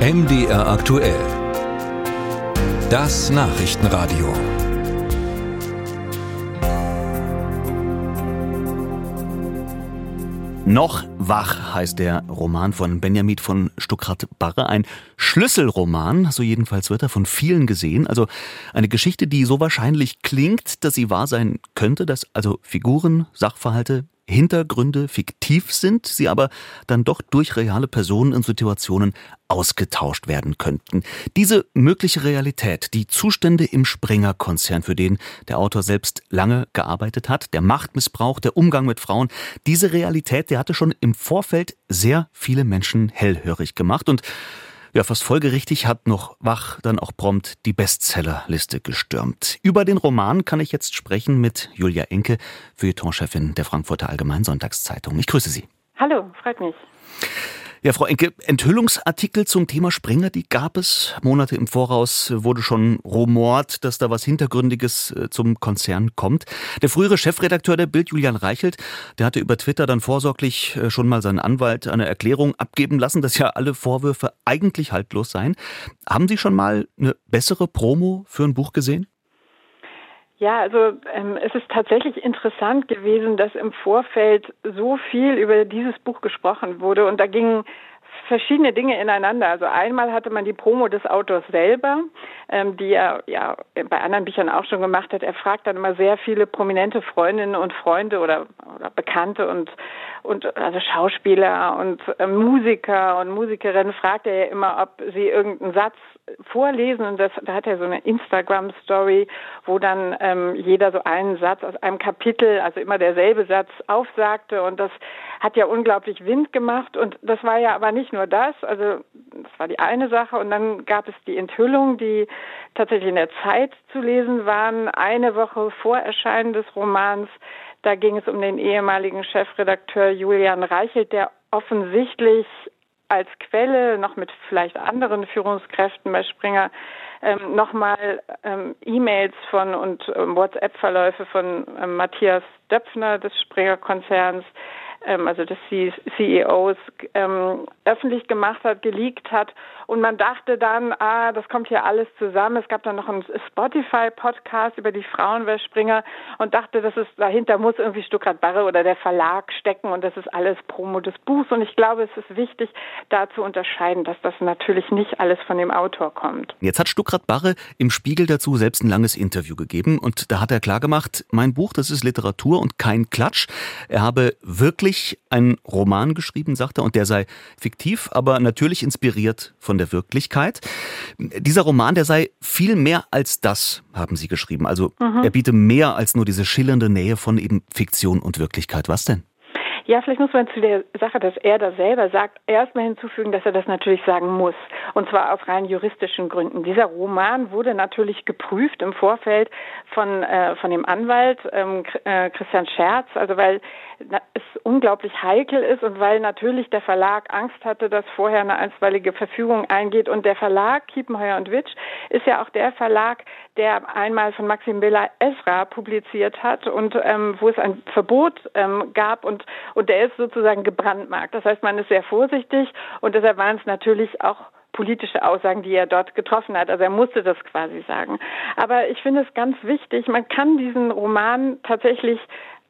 MDR aktuell. Das Nachrichtenradio. Noch wach heißt der Roman von Benjamin von Stuckrad-Barre. Ein Schlüsselroman, so jedenfalls wird er von vielen gesehen. Also eine Geschichte, die so wahrscheinlich klingt, dass sie wahr sein könnte, dass also Figuren, Sachverhalte, Hintergründe fiktiv sind, sie aber dann doch durch reale Personen in Situationen ausgetauscht werden könnten. Diese mögliche Realität, die Zustände im Springer-Konzern, für den der Autor selbst lange gearbeitet hat, der Machtmissbrauch, der Umgang mit Frauen, diese Realität, der hatte schon im Vorfeld sehr viele Menschen hellhörig gemacht und ja, fast folgerichtig hat noch Wach dann auch prompt die Bestsellerliste gestürmt. Über den Roman kann ich jetzt sprechen mit Julia Enke, Feuilletonchefin der Frankfurter Allgemeinen Sonntagszeitung. Ich grüße Sie. Hallo, freut mich. Ja, Frau Enke, Enthüllungsartikel zum Thema Springer, die gab es. Monate im Voraus wurde schon rumort, dass da was Hintergründiges äh, zum Konzern kommt. Der frühere Chefredakteur der Bild, Julian Reichelt, der hatte über Twitter dann vorsorglich äh, schon mal seinen Anwalt eine Erklärung abgeben lassen, dass ja alle Vorwürfe eigentlich haltlos seien. Haben Sie schon mal eine bessere Promo für ein Buch gesehen? Ja, also ähm, es ist tatsächlich interessant gewesen, dass im Vorfeld so viel über dieses Buch gesprochen wurde und da gingen verschiedene Dinge ineinander. Also einmal hatte man die Promo des Autors selber, ähm, die er ja bei anderen Büchern auch schon gemacht hat. Er fragt dann immer sehr viele prominente Freundinnen und Freunde oder, oder Bekannte und und also Schauspieler und äh, Musiker und Musikerinnen fragt er ja immer, ob sie irgendeinen Satz vorlesen. Und das, da hat er so eine Instagram-Story, wo dann ähm, jeder so einen Satz aus einem Kapitel, also immer derselbe Satz aufsagte. Und das hat ja unglaublich Wind gemacht. Und das war ja aber nicht nur das, also das war die eine Sache. Und dann gab es die Enthüllung, die tatsächlich in der Zeit zu lesen waren, eine Woche vor Erscheinen des Romans. Da ging es um den ehemaligen Chefredakteur Julian Reichelt, der offensichtlich als Quelle noch mit vielleicht anderen Führungskräften bei Springer ähm, nochmal ähm, E-Mails von und ähm, WhatsApp-Verläufe von ähm, Matthias Döpfner des Springer-Konzerns ähm, also des CEOs, ähm, öffentlich gemacht hat, geleakt hat. Und man dachte dann, ah, das kommt hier alles zusammen. Es gab dann noch einen Spotify-Podcast über die Frauenweltspringer und dachte, das ist, dahinter muss irgendwie Stuttgart Barre oder der Verlag stecken und das ist alles Promo des Buchs. Und ich glaube, es ist wichtig, da zu unterscheiden, dass das natürlich nicht alles von dem Autor kommt. Jetzt hat Stuttgart Barre im Spiegel dazu selbst ein langes Interview gegeben und da hat er klargemacht, mein Buch, das ist Literatur und kein Klatsch. Er habe wirklich wirklich einen Roman geschrieben, sagt er, und der sei fiktiv, aber natürlich inspiriert von der Wirklichkeit. Dieser Roman, der sei viel mehr als das, haben Sie geschrieben. Also mhm. er biete mehr als nur diese schillernde Nähe von eben Fiktion und Wirklichkeit. Was denn? Ja, vielleicht muss man zu der Sache, dass er das selber sagt, erstmal hinzufügen, dass er das natürlich sagen muss. Und zwar aus rein juristischen Gründen. Dieser Roman wurde natürlich geprüft im Vorfeld von, äh, von dem Anwalt ähm, äh, Christian Scherz, also weil es unglaublich heikel ist und weil natürlich der Verlag Angst hatte, dass vorher eine einstweilige Verfügung eingeht. Und der Verlag, Kiepenheuer und Witsch, ist ja auch der Verlag, der einmal von Maxim Billa Esra publiziert hat und ähm, wo es ein Verbot ähm, gab und der ist sozusagen gebrandmarkt. Das heißt, man ist sehr vorsichtig und deshalb waren es natürlich auch politische Aussagen, die er dort getroffen hat. Also er musste das quasi sagen. Aber ich finde es ganz wichtig, man kann diesen Roman tatsächlich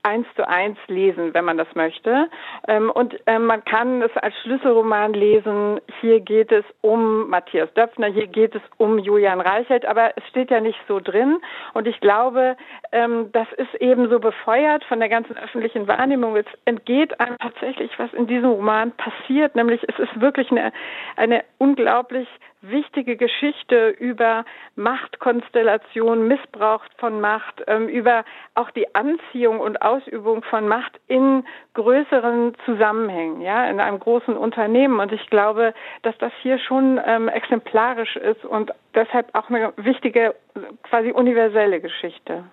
eins zu eins lesen, wenn man das möchte. Ähm, und ähm, man kann es als Schlüsselroman lesen. Hier geht es um Matthias Döpfner, hier geht es um Julian Reichelt, aber es steht ja nicht so drin. Und ich glaube, ähm, das ist eben so befeuert von der ganzen öffentlichen Wahrnehmung. Es entgeht einem tatsächlich, was in diesem Roman passiert, nämlich es ist wirklich eine, eine unglaublich wichtige Geschichte über Machtkonstellation, Missbrauch von Macht, ähm, über auch die Anziehung und Ausübung von Macht in größeren Zusammenhängen, ja, in einem großen Unternehmen. Und ich glaube, dass das hier schon ähm, exemplarisch ist und deshalb auch eine wichtige, quasi universelle Geschichte.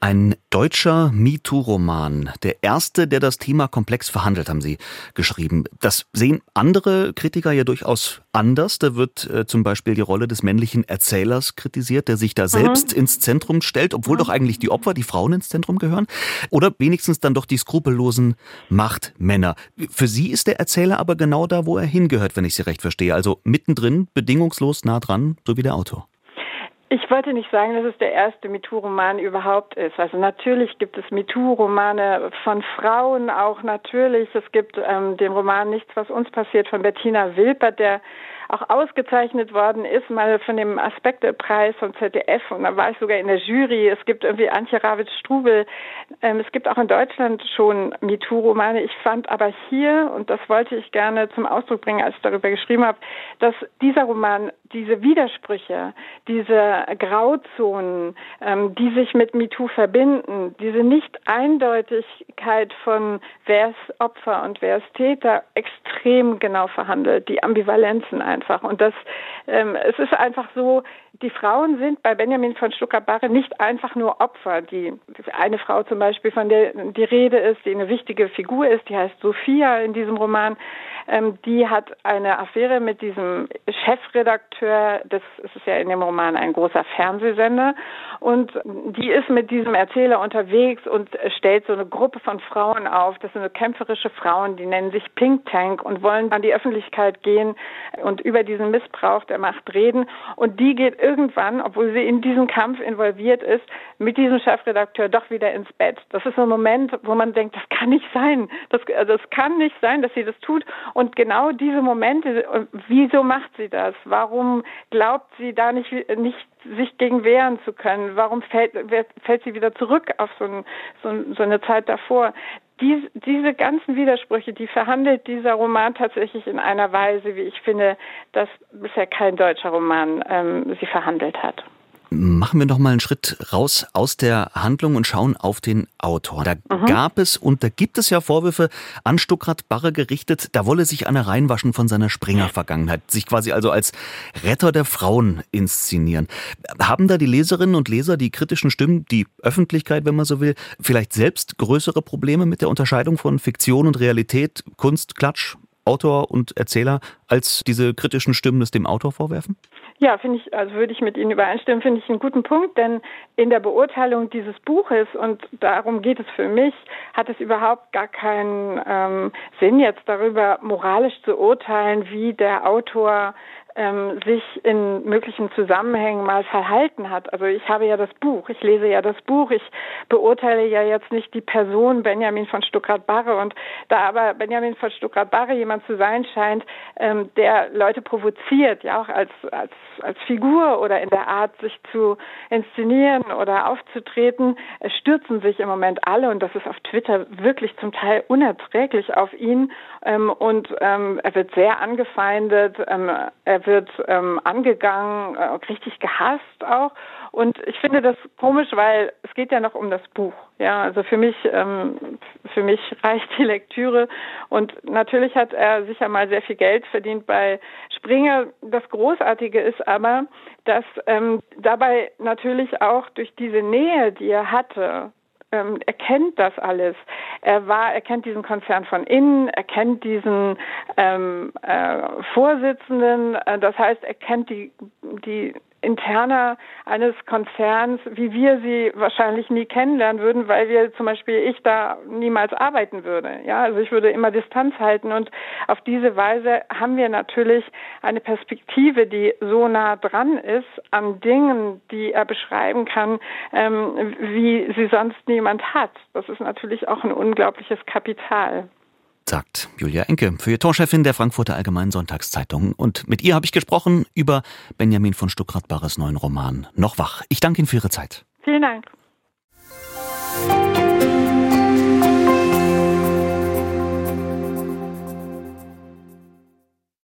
Ein deutscher MeToo-Roman. Der erste, der das Thema komplex verhandelt, haben Sie geschrieben. Das sehen andere Kritiker ja durchaus anders. Da wird äh, zum Beispiel die Rolle des männlichen Erzählers kritisiert, der sich da mhm. selbst ins Zentrum stellt, obwohl mhm. doch eigentlich die Opfer, die Frauen ins Zentrum gehören. Oder wenigstens dann doch die skrupellosen Machtmänner. Für Sie ist der Erzähler aber genau da, wo er hingehört, wenn ich Sie recht verstehe. Also mittendrin, bedingungslos nah dran, so wie der Autor. Ich wollte nicht sagen, dass es der erste MeToo-Roman überhaupt ist. Also natürlich gibt es MeToo-Romane von Frauen auch natürlich. Es gibt ähm, den Roman Nichts, was uns passiert von Bettina Wilpert, der auch ausgezeichnet worden ist, mal von dem Aspektepreis vom ZDF und da war ich sogar in der Jury. Es gibt irgendwie Antje Ravitz-Strubel. Ähm, es gibt auch in Deutschland schon MeToo-Romane. Ich fand aber hier, und das wollte ich gerne zum Ausdruck bringen, als ich darüber geschrieben habe, dass dieser Roman diese Widersprüche, diese Grauzonen, ähm, die sich mit MeToo verbinden, diese Nicht-Eindeutigkeit von wer ist Opfer und wer ist Täter extrem genau verhandelt, die Ambivalenzen einfach. Und das, ähm, es ist einfach so, die Frauen sind bei Benjamin von Stuttgart-Barre nicht einfach nur Opfer. Die eine Frau zum Beispiel, von der die Rede ist, die eine wichtige Figur ist, die heißt Sophia in diesem Roman, ähm, die hat eine Affäre mit diesem Chefredakteur, das ist ja in dem Roman ein großer Fernsehsender, und die ist mit diesem Erzähler unterwegs und stellt so eine Gruppe von Frauen auf. Das sind so kämpferische Frauen, die nennen sich Pink Tank und wollen an die Öffentlichkeit gehen und über diesen Missbrauch der Macht reden. Und die geht irgendwann, obwohl sie in diesen Kampf involviert ist, mit diesem Chefredakteur doch wieder ins Bett. Das ist so ein Moment, wo man denkt, das kann nicht sein. Das, also das kann nicht sein, dass sie das tut. Und genau diese Momente, wieso macht sie das? Warum glaubt sie da nicht, nicht sich gegen wehren zu können? Warum fällt, fällt sie wieder zurück auf so, ein, so, so eine Zeit davor? Dies, diese ganzen Widersprüche, die verhandelt dieser Roman tatsächlich in einer Weise, wie ich finde, dass bisher kein deutscher Roman ähm, sie verhandelt hat. Machen wir noch mal einen Schritt raus aus der Handlung und schauen auf den Autor. Da mhm. gab es und da gibt es ja Vorwürfe an Stuckrad Barre gerichtet, da wolle sich Anne reinwaschen von seiner Springer-Vergangenheit, sich quasi also als Retter der Frauen inszenieren. Haben da die Leserinnen und Leser, die kritischen Stimmen, die Öffentlichkeit, wenn man so will, vielleicht selbst größere Probleme mit der Unterscheidung von Fiktion und Realität, Kunst, Klatsch, Autor und Erzähler, als diese kritischen Stimmen es dem Autor vorwerfen? Ja, finde ich, also würde ich mit Ihnen übereinstimmen, finde ich einen guten Punkt, denn in der Beurteilung dieses Buches, und darum geht es für mich, hat es überhaupt gar keinen ähm, Sinn, jetzt darüber moralisch zu urteilen, wie der Autor ähm, sich in möglichen Zusammenhängen mal verhalten hat. Also ich habe ja das Buch, ich lese ja das Buch, ich beurteile ja jetzt nicht die Person Benjamin von Stuckrad-Barre und da aber Benjamin von Stuckrad-Barre jemand zu sein scheint, ähm, der Leute provoziert, ja auch als, als, als Figur oder in der Art, sich zu inszenieren oder aufzutreten, stürzen sich im Moment alle. Und das ist auf Twitter wirklich zum Teil unerträglich auf ihn. Ähm, und ähm, er wird sehr angefeindet, ähm, er wird ähm, angegangen, äh, richtig gehasst auch. Und ich finde das komisch, weil es geht ja noch um das Buch. Ja, also für mich, ähm, für mich reicht die Lektüre. Und natürlich hat er sicher mal sehr viel Geld verdient bei Springer. Das Großartige ist aber, dass ähm, dabei natürlich auch durch diese Nähe, die er hatte, ähm, er das alles. Er war, er kennt diesen Konzern von innen, er kennt diesen ähm, äh, Vorsitzenden. Äh, das heißt, er kennt die die interner eines Konzerns, wie wir sie wahrscheinlich nie kennenlernen würden, weil wir zum Beispiel ich da niemals arbeiten würde. Ja, also ich würde immer Distanz halten und auf diese Weise haben wir natürlich eine Perspektive, die so nah dran ist an Dingen, die er beschreiben kann, ähm, wie sie sonst niemand hat. Das ist natürlich auch ein unglaubliches Kapital sagt Julia Enke, Feuilletonchefin der Frankfurter Allgemeinen Sonntagszeitung. Und mit ihr habe ich gesprochen über Benjamin von Stuckrad-Barres neuen Roman Noch wach. Ich danke Ihnen für Ihre Zeit. Vielen Dank.